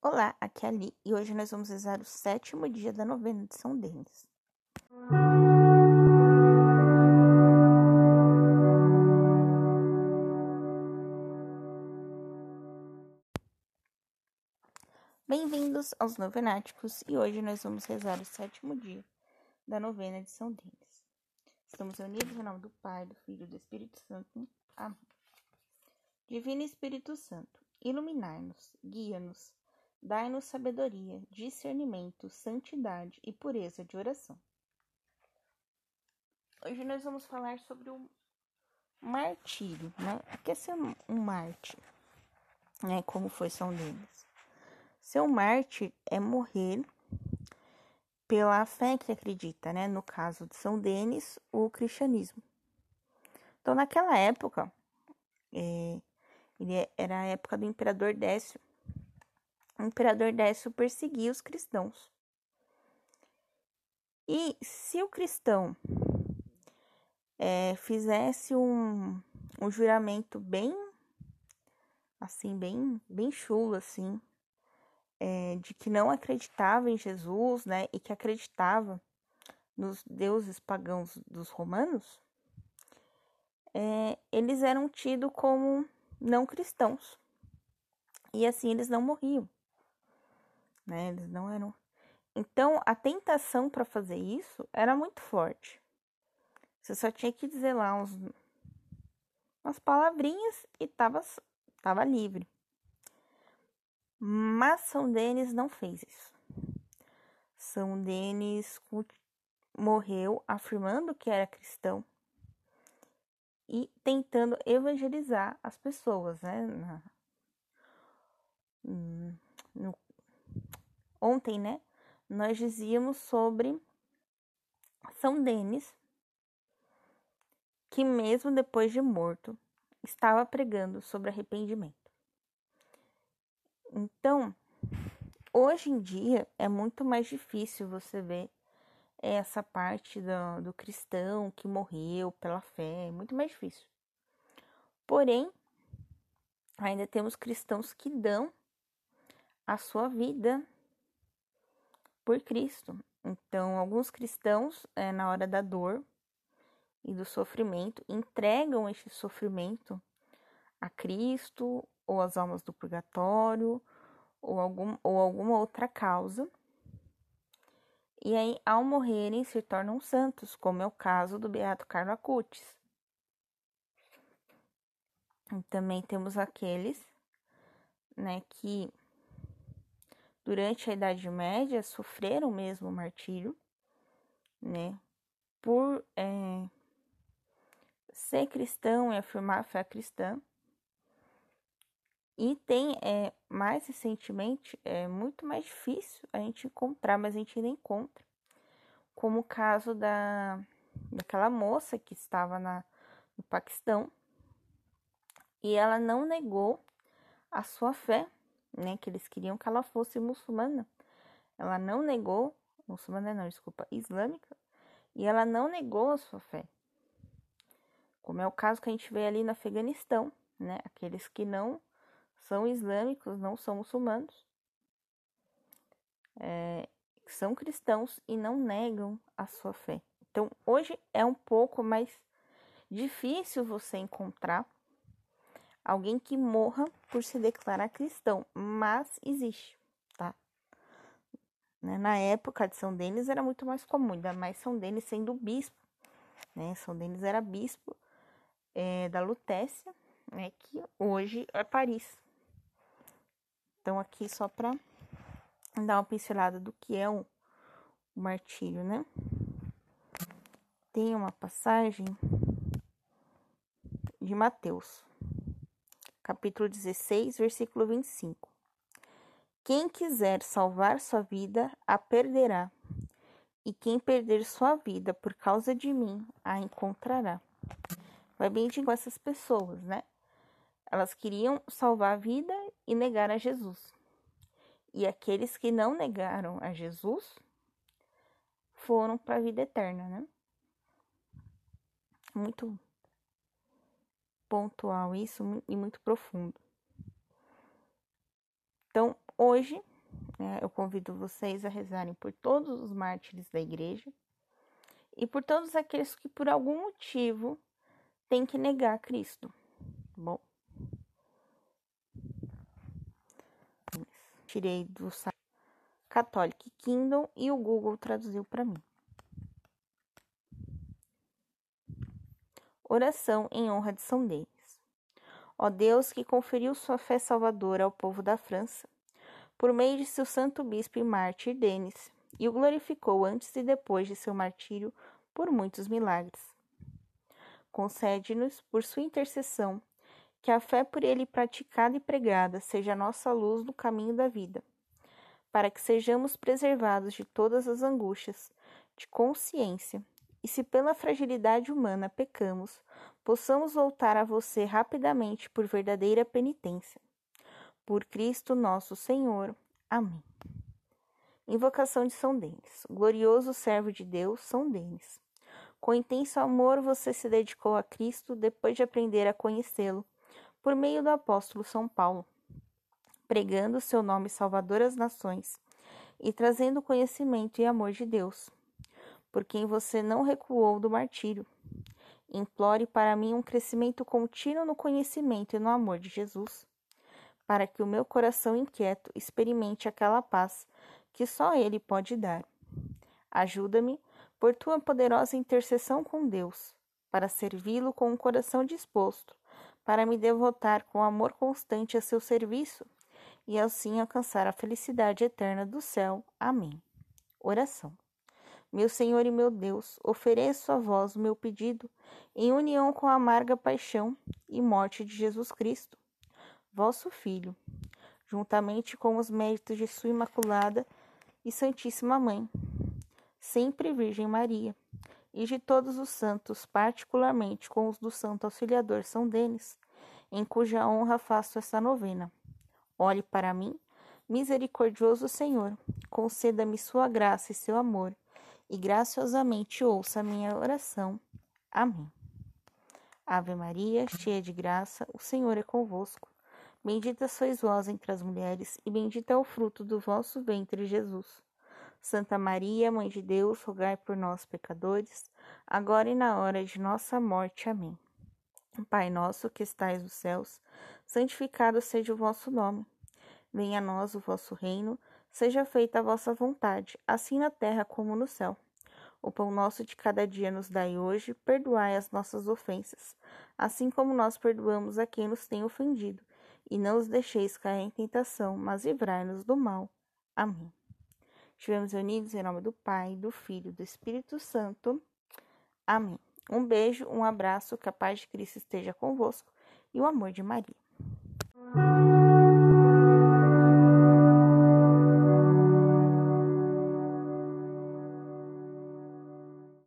Olá, aqui é a Ali e hoje nós vamos rezar o sétimo dia da novena de São Denis. Bem-vindos aos Novenáticos e hoje nós vamos rezar o sétimo dia da novena de São Denis. Estamos reunidos em nome do Pai, do Filho e do Espírito Santo. Amém. Divino Espírito Santo, iluminai-nos, guia-nos, dai-nos sabedoria, discernimento, santidade e pureza de oração. Hoje nós vamos falar sobre o martírio, né? O que é ser um mártir? Né? Como foi São Denis? Ser um mártir é morrer pela fé que acredita, né? No caso de São Denis, o cristianismo. Então, naquela época, é, era a época do imperador Décio. O imperador Décio perseguia os cristãos. E se o cristão é, fizesse um, um juramento bem, assim, bem, bem chulo, assim, é, de que não acreditava em Jesus, né, e que acreditava nos deuses pagãos dos romanos, é, eles eram tidos como não cristãos. E assim eles não morriam. Né? Eles não eram. Então a tentação para fazer isso era muito forte. Você só tinha que dizer lá uns, umas palavrinhas e tava, tava livre. Mas São Denis não fez isso. São Denis morreu afirmando que era cristão e tentando evangelizar as pessoas, né? Na, no, ontem, né? Nós dizíamos sobre São Denis, que mesmo depois de morto, estava pregando sobre arrependimento. Então, hoje em dia é muito mais difícil você ver essa parte do, do cristão que morreu pela fé, é muito mais difícil. Porém, ainda temos cristãos que dão a sua vida por Cristo. Então, alguns cristãos, é, na hora da dor e do sofrimento, entregam este sofrimento a Cristo ou às almas do purgatório ou, algum, ou alguma outra causa e aí, ao morrerem, se tornam santos, como é o caso do Beato Carlo Acutis. E também temos aqueles né, que durante a Idade Média sofreram mesmo martírio, né, por é, ser cristão e afirmar a fé cristã. E tem, é, mais recentemente, é muito mais difícil a gente encontrar, mas a gente ainda encontra. Como o caso da, daquela moça que estava na, no Paquistão e ela não negou a sua fé, né? Que eles queriam que ela fosse muçulmana. Ela não negou, muçulmana não, desculpa, islâmica, e ela não negou a sua fé. Como é o caso que a gente vê ali no Afeganistão, né? Aqueles que não são islâmicos, não são muçulmanos, é, são cristãos e não negam a sua fé. Então, hoje é um pouco mais difícil você encontrar alguém que morra por se declarar cristão, mas existe, tá? Né, na época de São Denis era muito mais comum, ainda mais São Denis sendo bispo, né? São Denis era bispo é, da Lutécia, né? Que hoje é Paris. Então, aqui só para dar uma pincelada do que é o, o martírio, né? Tem uma passagem de Mateus, capítulo 16, versículo 25. Quem quiser salvar sua vida, a perderá, e quem perder sua vida por causa de mim, a encontrará. Vai bem com essas pessoas, né? Elas queriam salvar a vida e negar a Jesus. E aqueles que não negaram a Jesus foram para a vida eterna, né? Muito pontual isso e muito profundo. Então, hoje, né, eu convido vocês a rezarem por todos os mártires da igreja e por todos aqueles que, por algum motivo, têm que negar Cristo. Bom, tirei do site Catholic Kingdom e o Google traduziu para mim. Oração em honra de São Denis. Ó Deus que conferiu sua fé salvadora ao povo da França, por meio de seu santo bispo e mártir Denis, e o glorificou antes e depois de seu martírio por muitos milagres. Concede-nos, por sua intercessão, que a fé por ele praticada e pregada seja a nossa luz no caminho da vida, para que sejamos preservados de todas as angústias de consciência, e se pela fragilidade humana pecamos, possamos voltar a você rapidamente por verdadeira penitência. Por Cristo nosso Senhor. Amém. Invocação de São Denis. Glorioso servo de Deus, São Denis. Com intenso amor você se dedicou a Cristo depois de aprender a conhecê-lo, por meio do apóstolo São Paulo, pregando seu nome salvador às nações e trazendo conhecimento e amor de Deus, por quem você não recuou do martírio Implore para mim um crescimento contínuo no conhecimento e no amor de Jesus, para que o meu coração inquieto experimente aquela paz que só Ele pode dar. Ajuda-me, por tua poderosa intercessão com Deus, para servi-lo com um coração disposto, para me devotar com amor constante a seu serviço e assim alcançar a felicidade eterna do céu. Amém. Oração. Meu Senhor e meu Deus, ofereço a vós o meu pedido, em união com a amarga paixão e morte de Jesus Cristo, vosso Filho, juntamente com os méritos de Sua Imaculada e Santíssima Mãe, sempre Virgem Maria, e de todos os santos, particularmente com os do Santo Auxiliador São Denis, em cuja honra faço esta novena. Olhe para mim, misericordioso Senhor, conceda-me Sua graça e seu amor e graciosamente ouça a minha oração. Amém. Ave Maria, cheia de graça, o Senhor é convosco. Bendita sois vós entre as mulheres, e bendito é o fruto do vosso ventre, Jesus. Santa Maria, Mãe de Deus, rogai por nós, pecadores, agora e na hora de nossa morte. Amém. Pai nosso que estais nos céus, santificado seja o vosso nome. Venha a nós o vosso reino Seja feita a vossa vontade, assim na terra como no céu. O pão nosso de cada dia nos dai hoje, perdoai as nossas ofensas, assim como nós perdoamos a quem nos tem ofendido. E não os deixeis cair em tentação, mas livrai-nos do mal. Amém. Estivemos unidos em nome do Pai, do Filho e do Espírito Santo. Amém. Um beijo, um abraço, que a paz de Cristo esteja convosco e o amor de Maria.